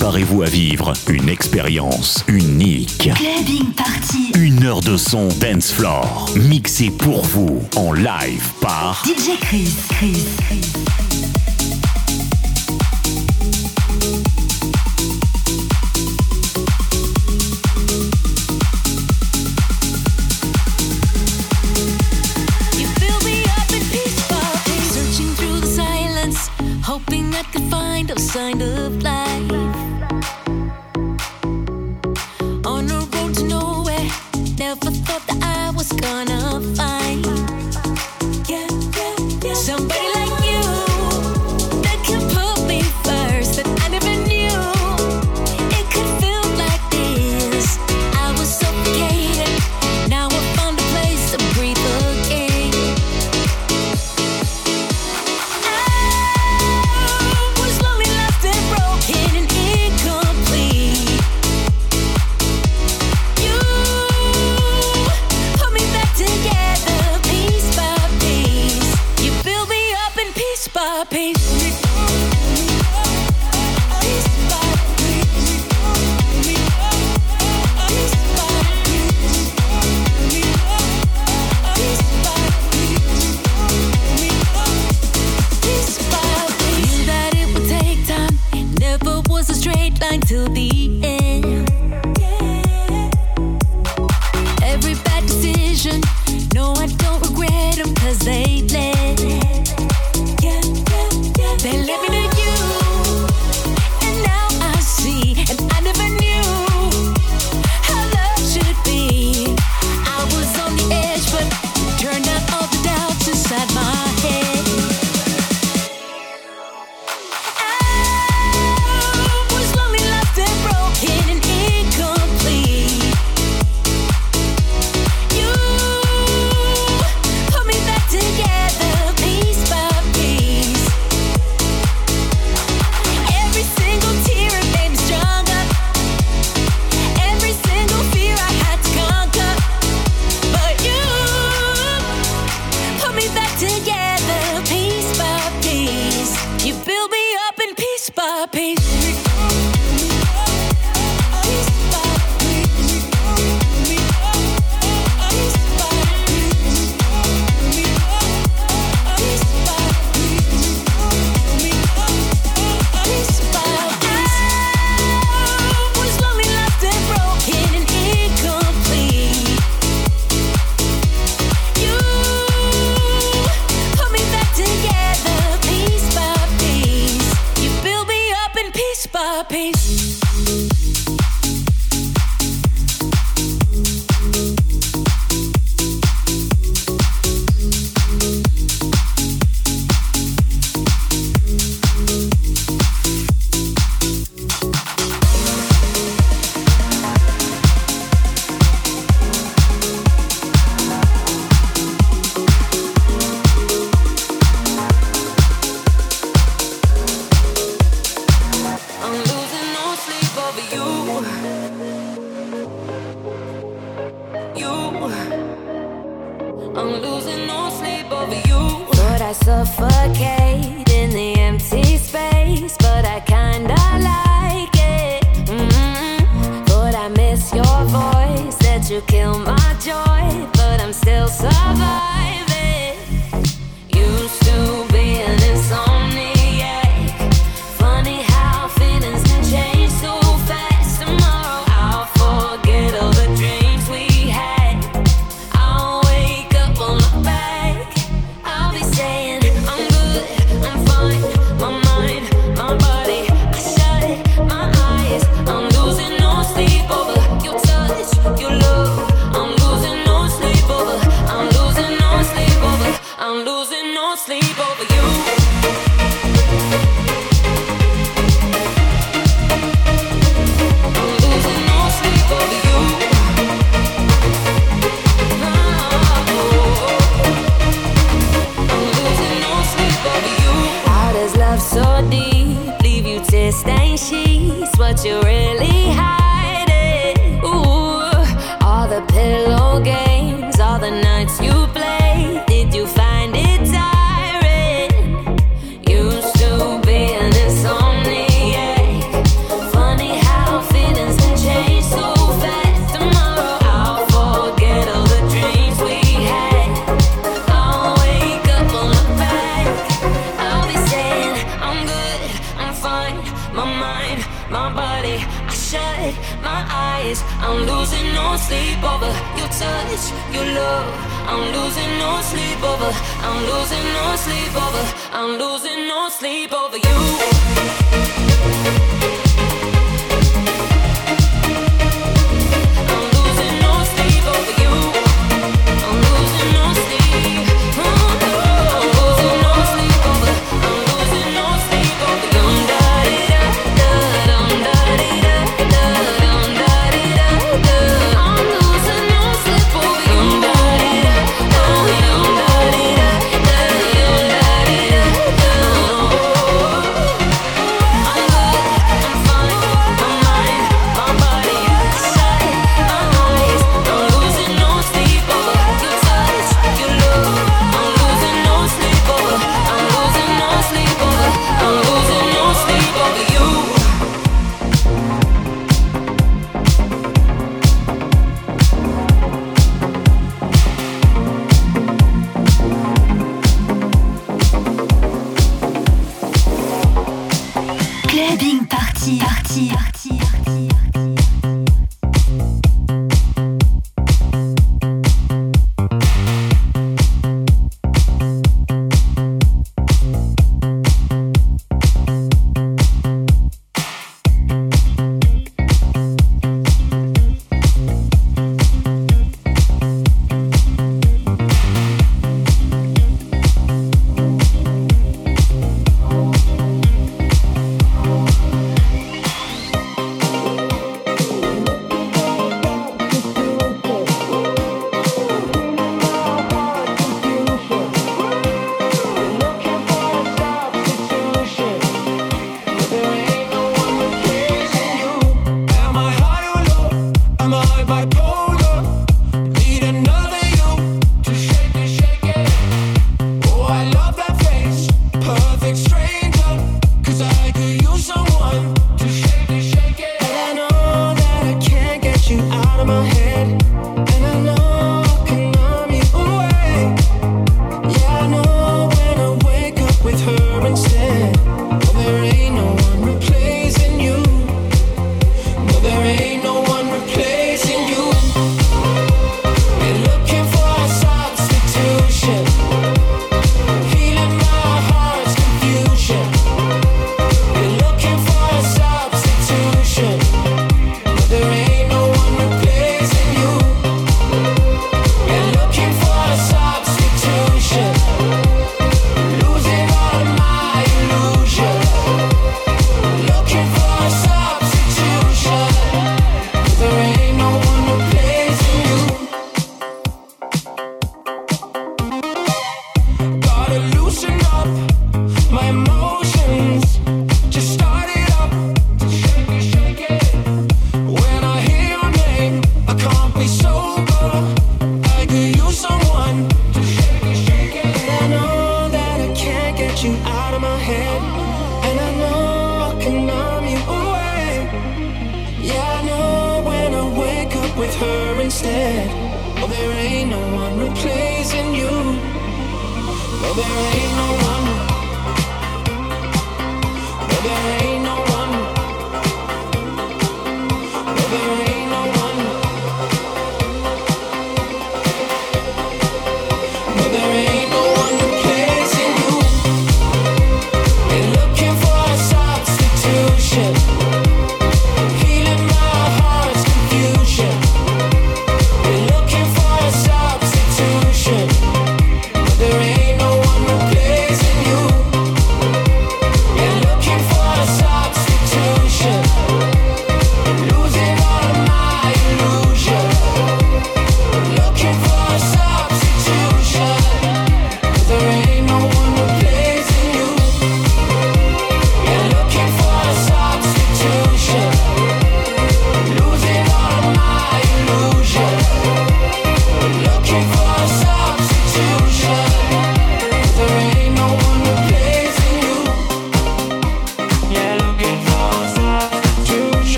Préparez-vous à vivre une expérience unique. Une heure de son dance floor, pour vous en live par DJ Chris. Chris. Chris. I suffocate in the empty space, but I kinda like it. Mm -hmm. But I miss your voice, that you kill my joy, but I'm still surviving.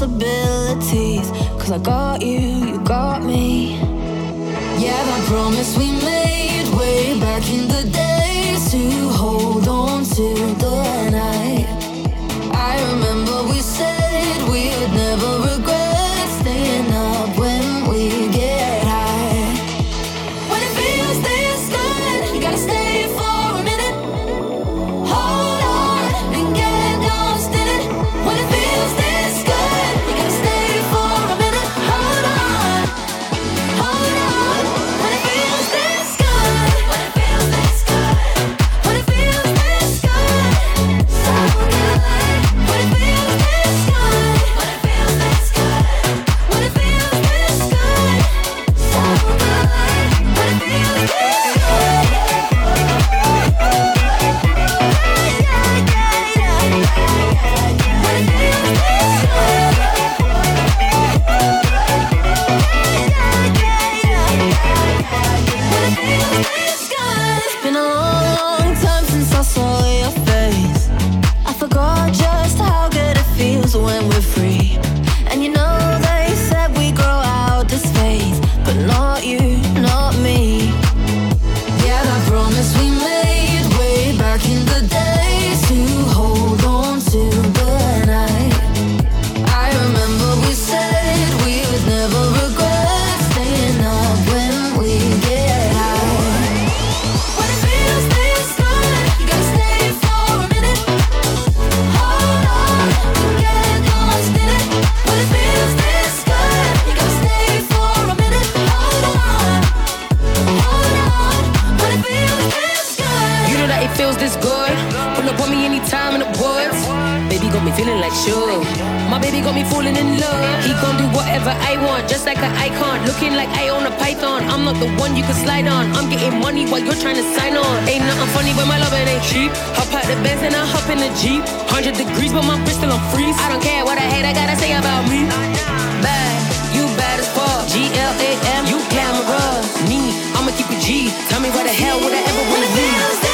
possibilities. Cause I got you, you got me. Yeah, that promise we made way back in the days to hold on to the night. me feeling like sure. My baby got me falling in love. He gon' do whatever I want, just like an icon. Looking like I own a python. I'm not the one you can slide on. I'm getting money while you're trying to sign on. Ain't nothing funny when my love ain't cheap. Hop out the best and I hop in the Jeep. 100 degrees, but my wrist still on freeze. I don't care what I hate, I gotta say about me. Bad, you bad as fuck. G L A M, you glamorous. Me, I'ma keep it G. Tell me why the hell would I ever wanna?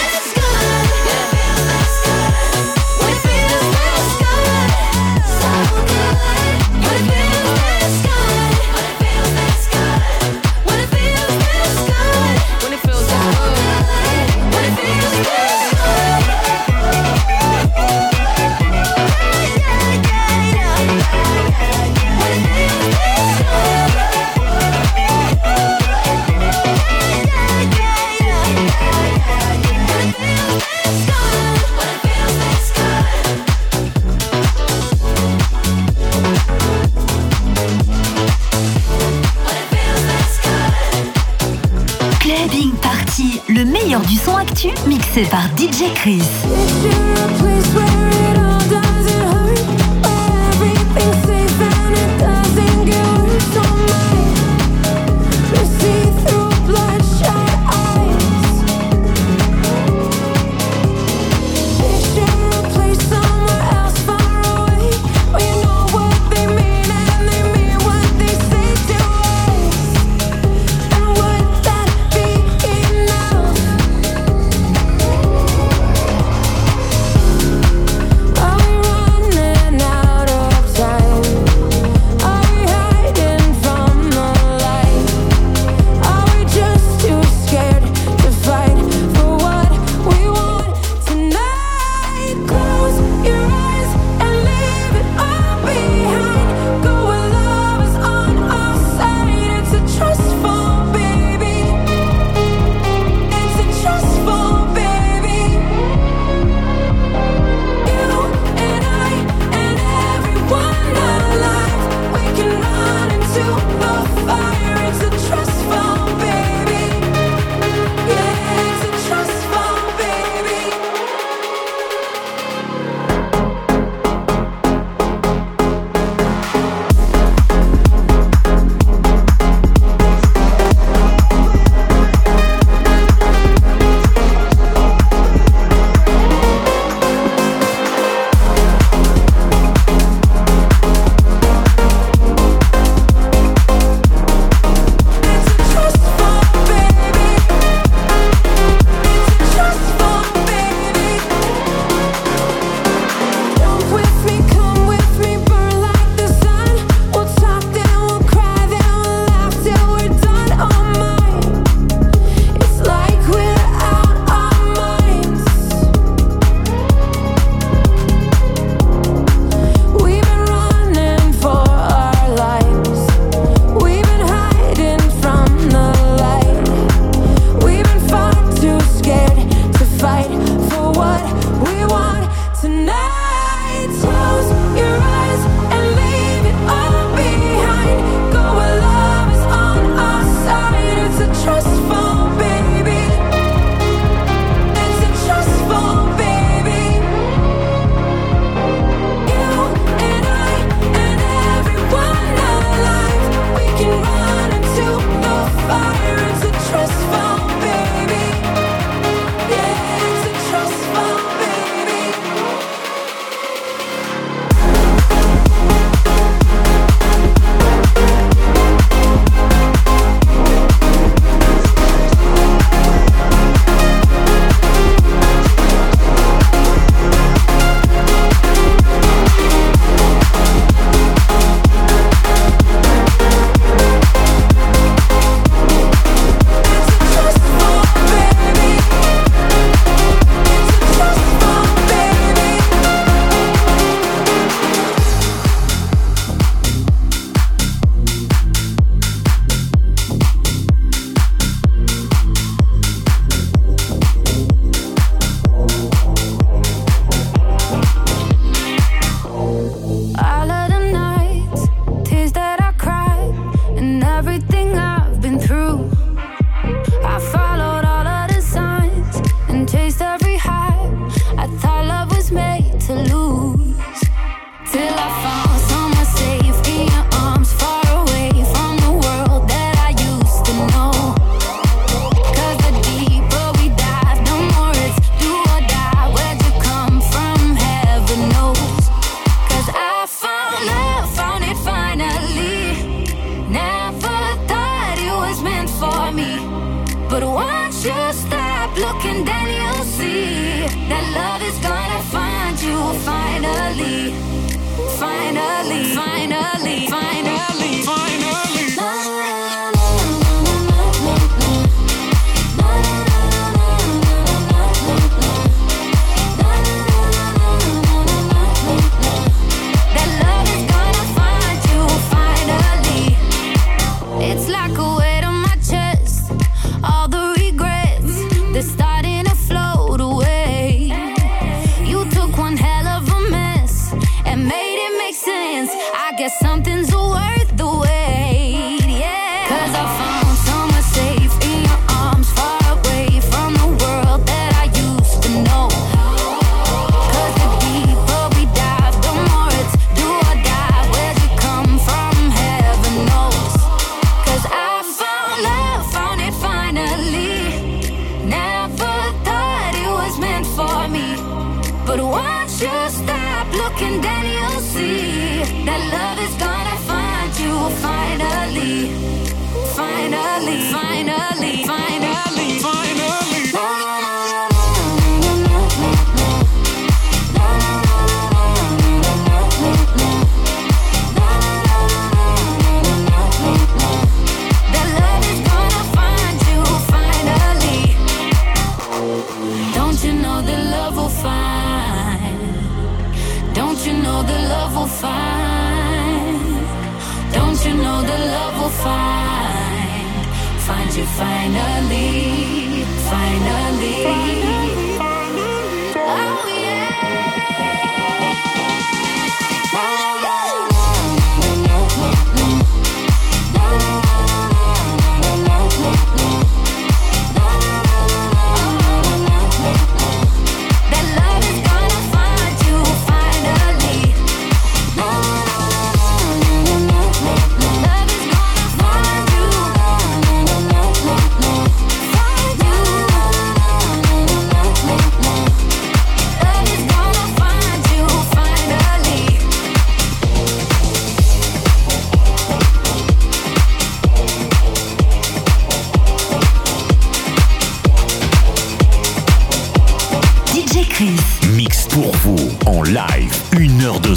Mixé par DJ Chris.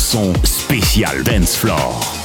Son spécial Dance Floor.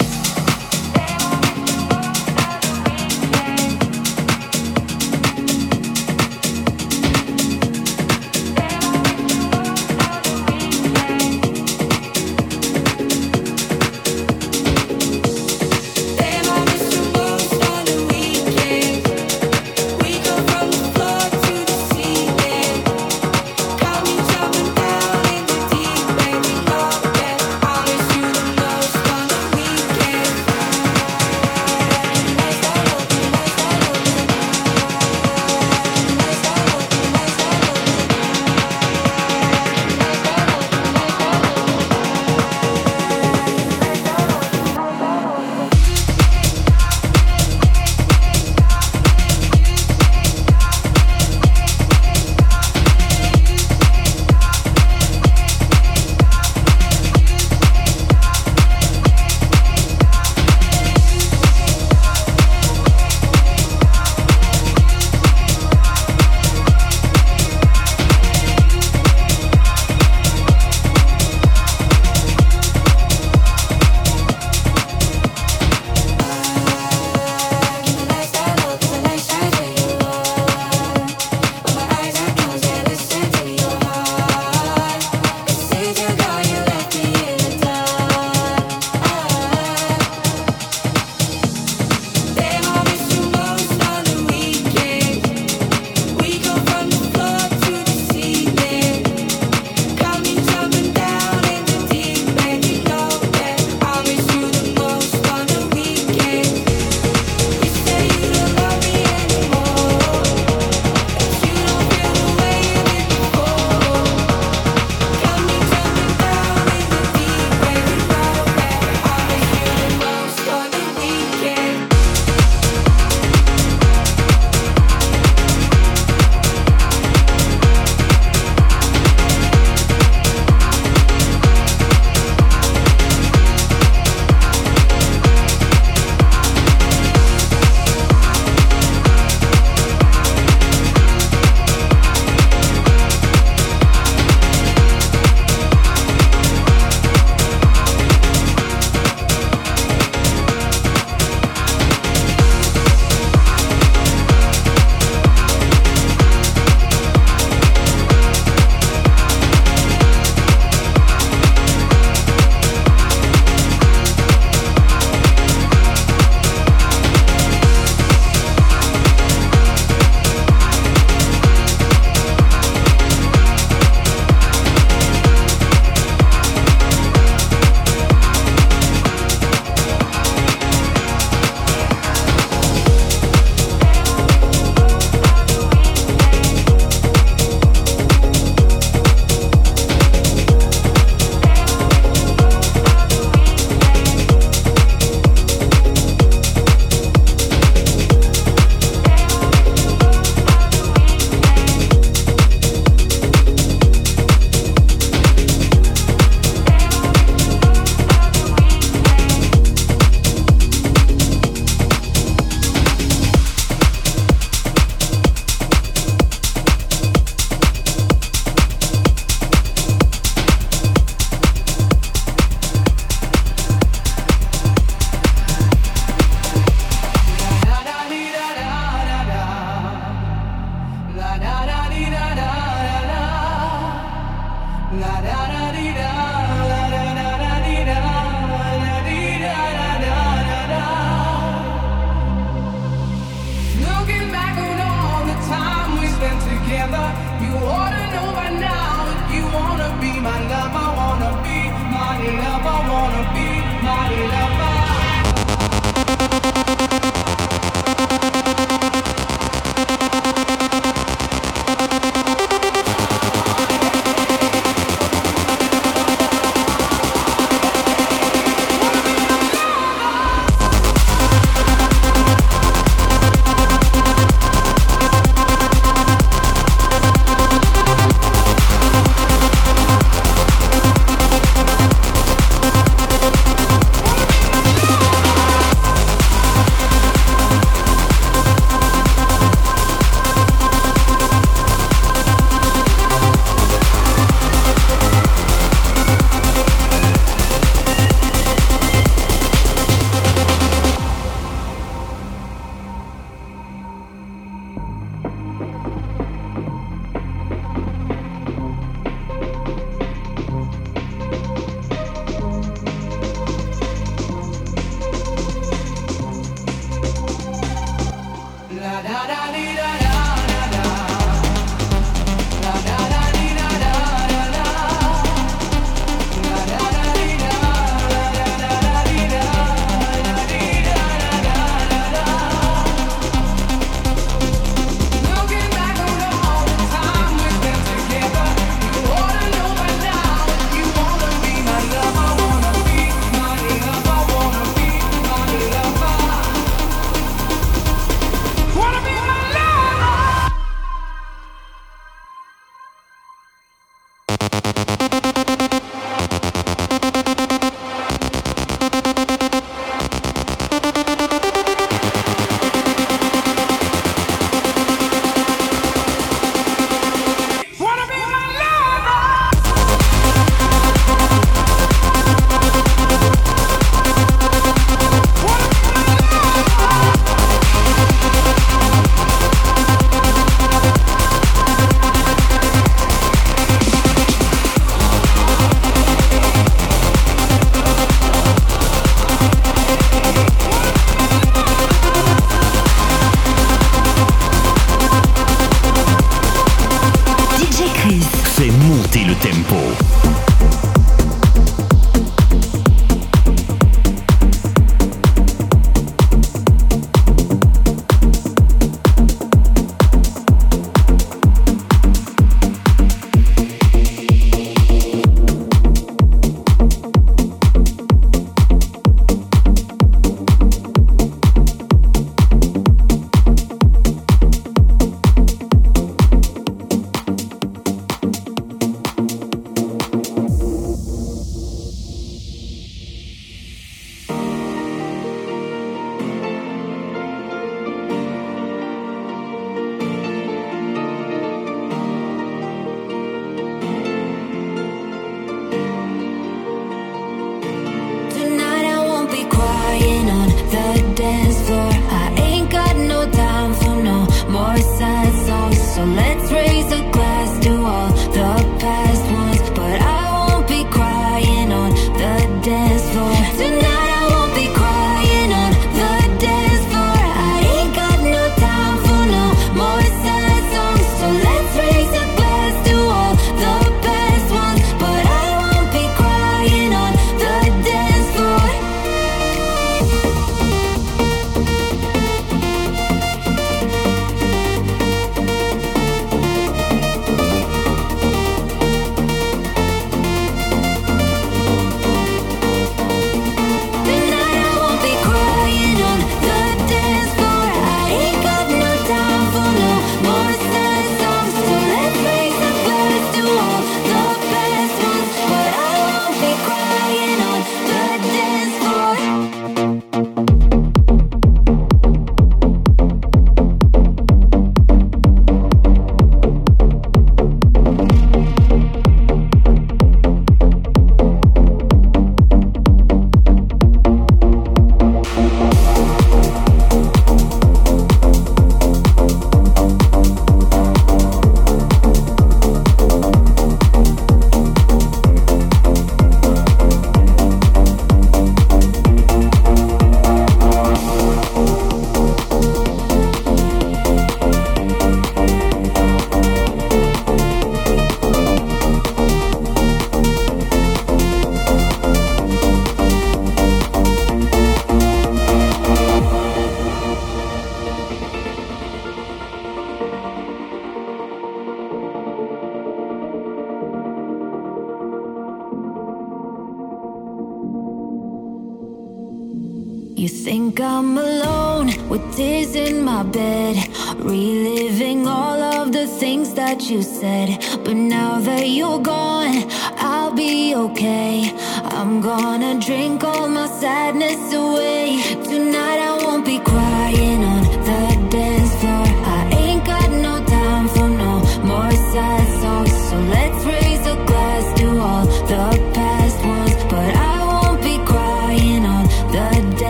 You said.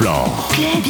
Flore.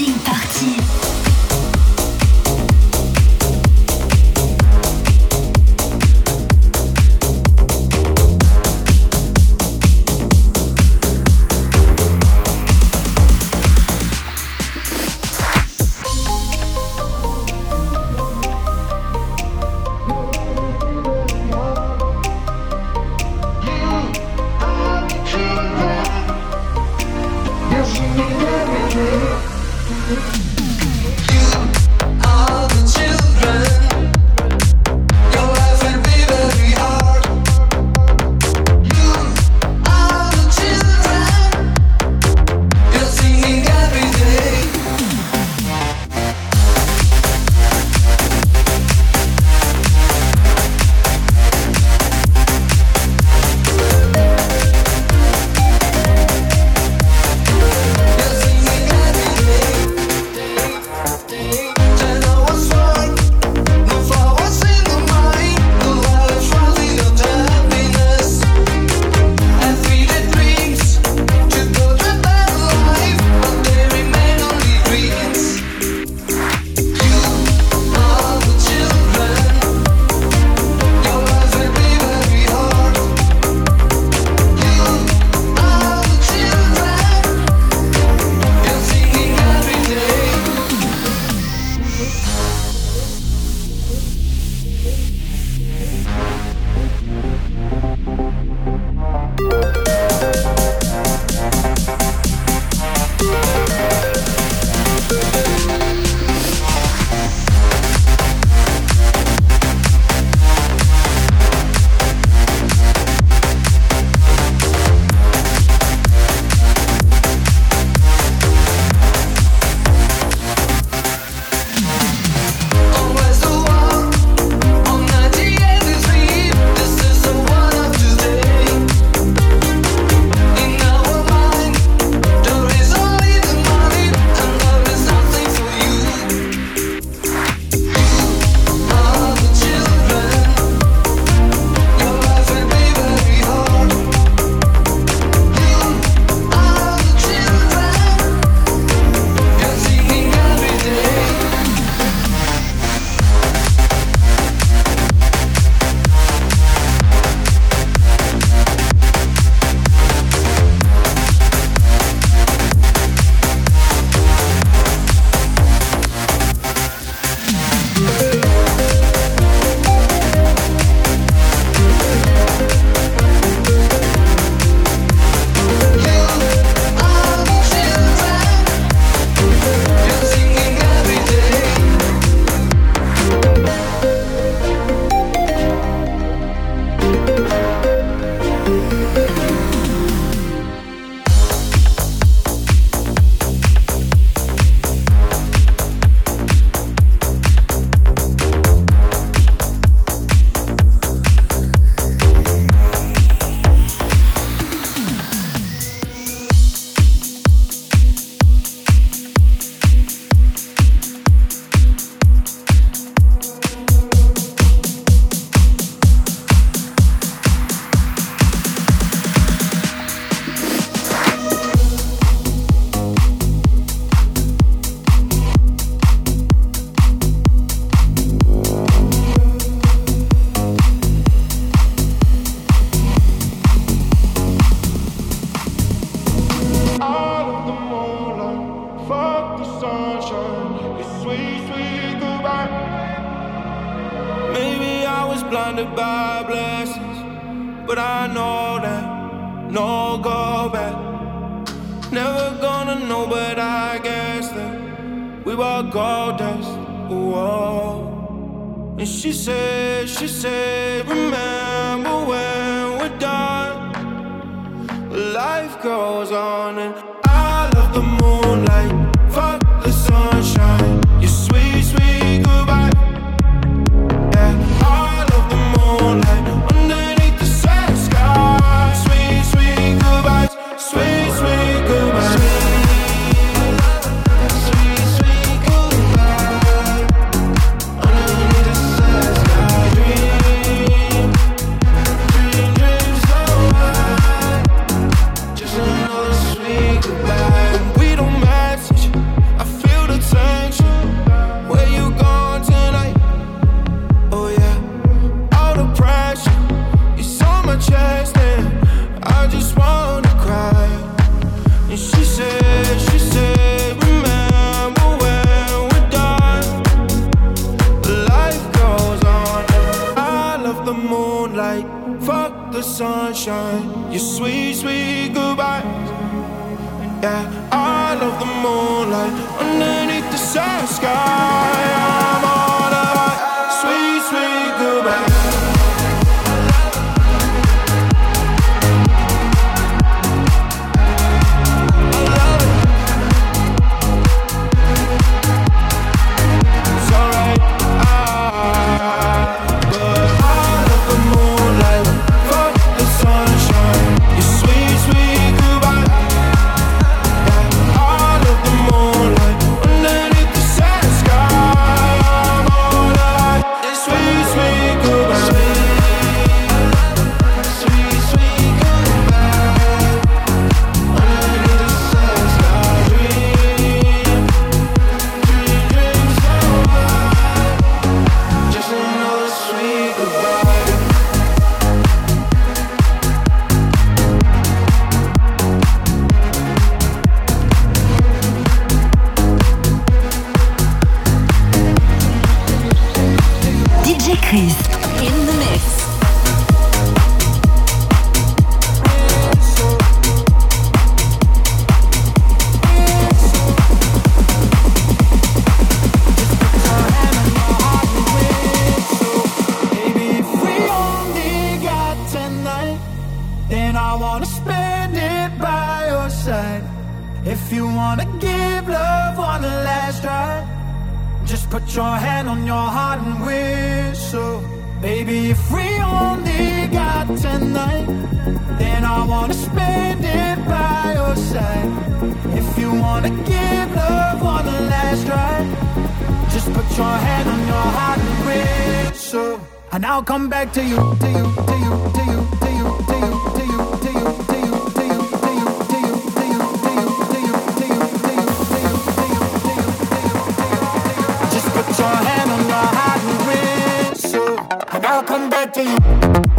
Sunshine, your sweet, sweet goodbye. Yeah, I love the moonlight underneath the south sky. Put your hand on your heart and whistle. Baby, if we only got tonight, then I wanna spend it by your side. If you wanna give love one last try, just put your hand on your heart and whistle. And I'll come back to you, to you, to you, to you, to you, to you, to you. to you.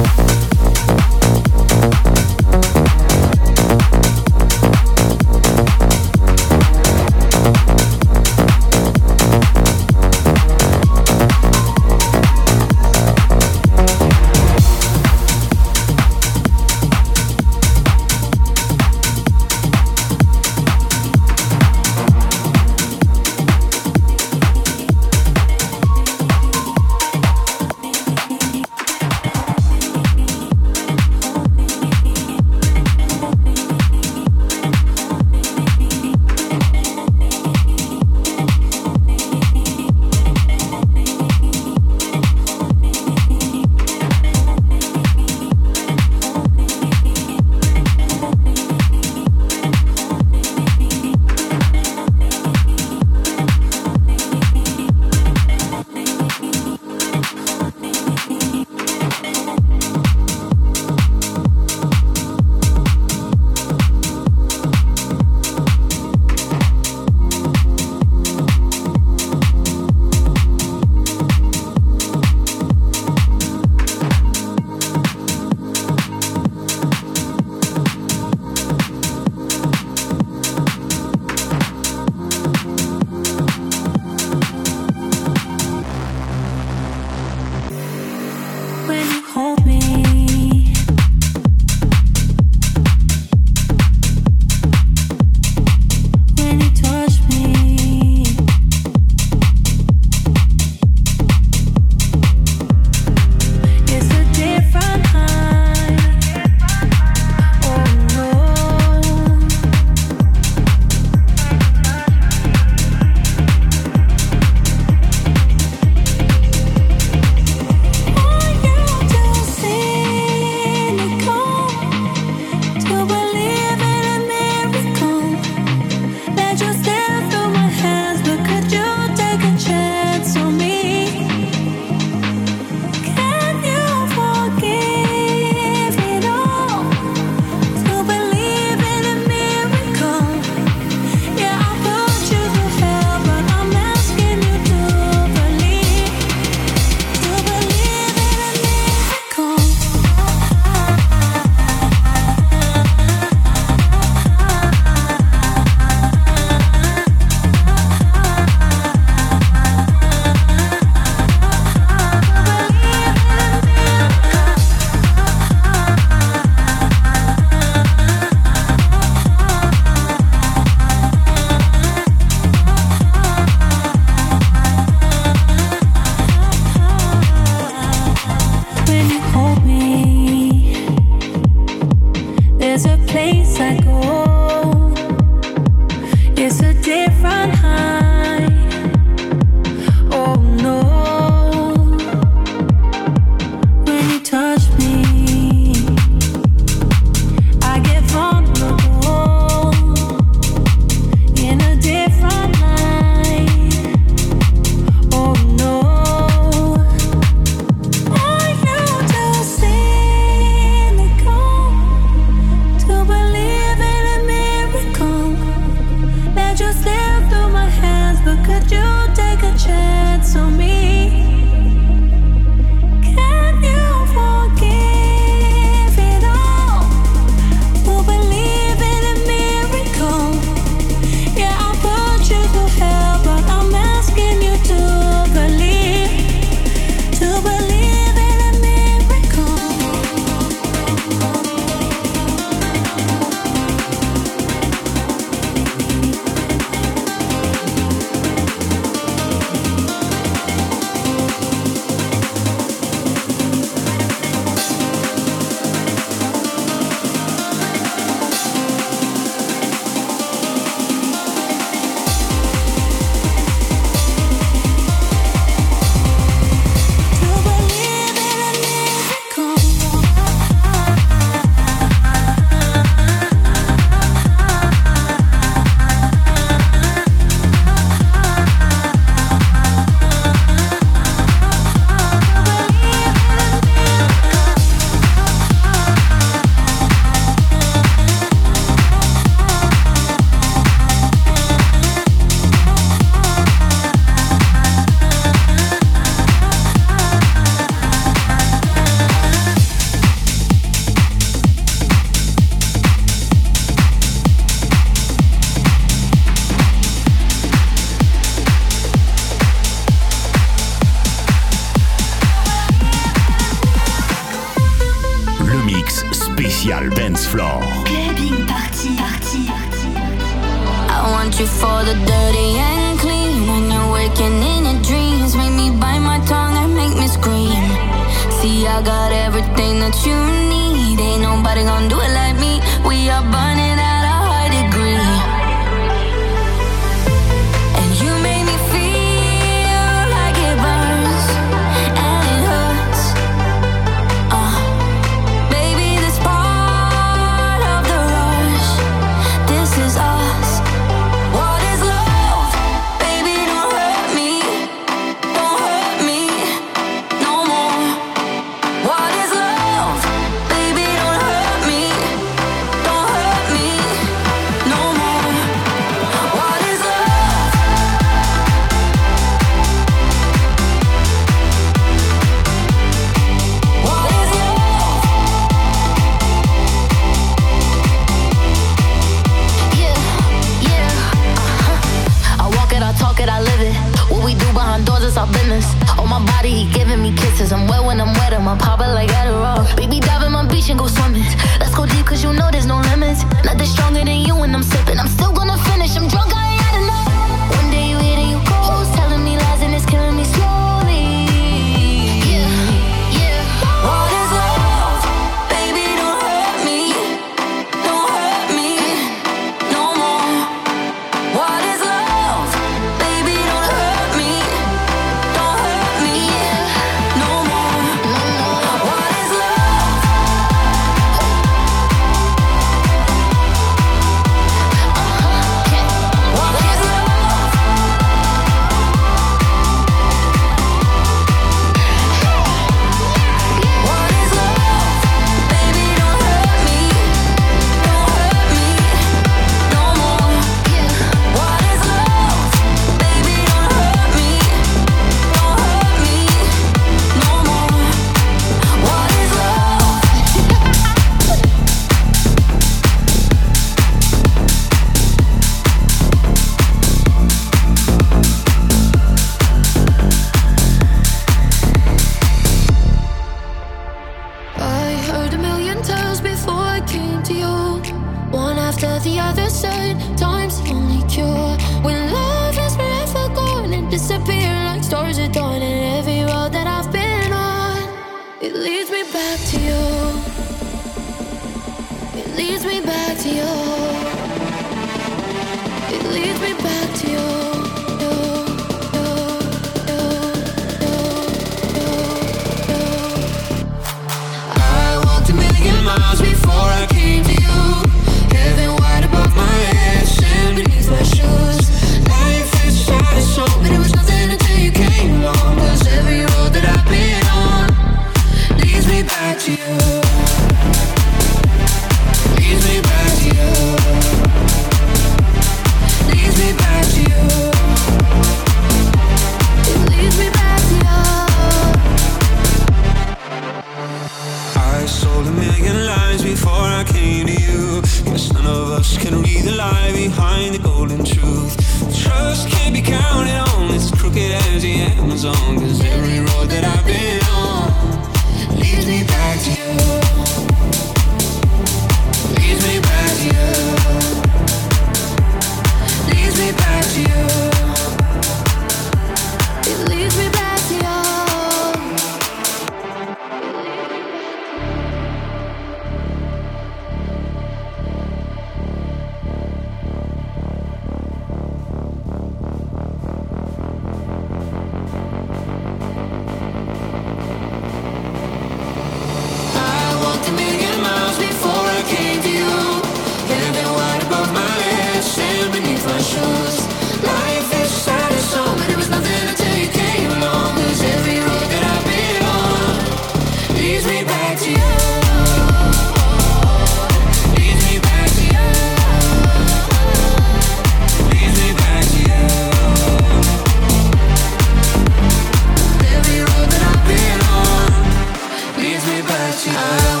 you.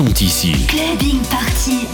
sont ici. Party.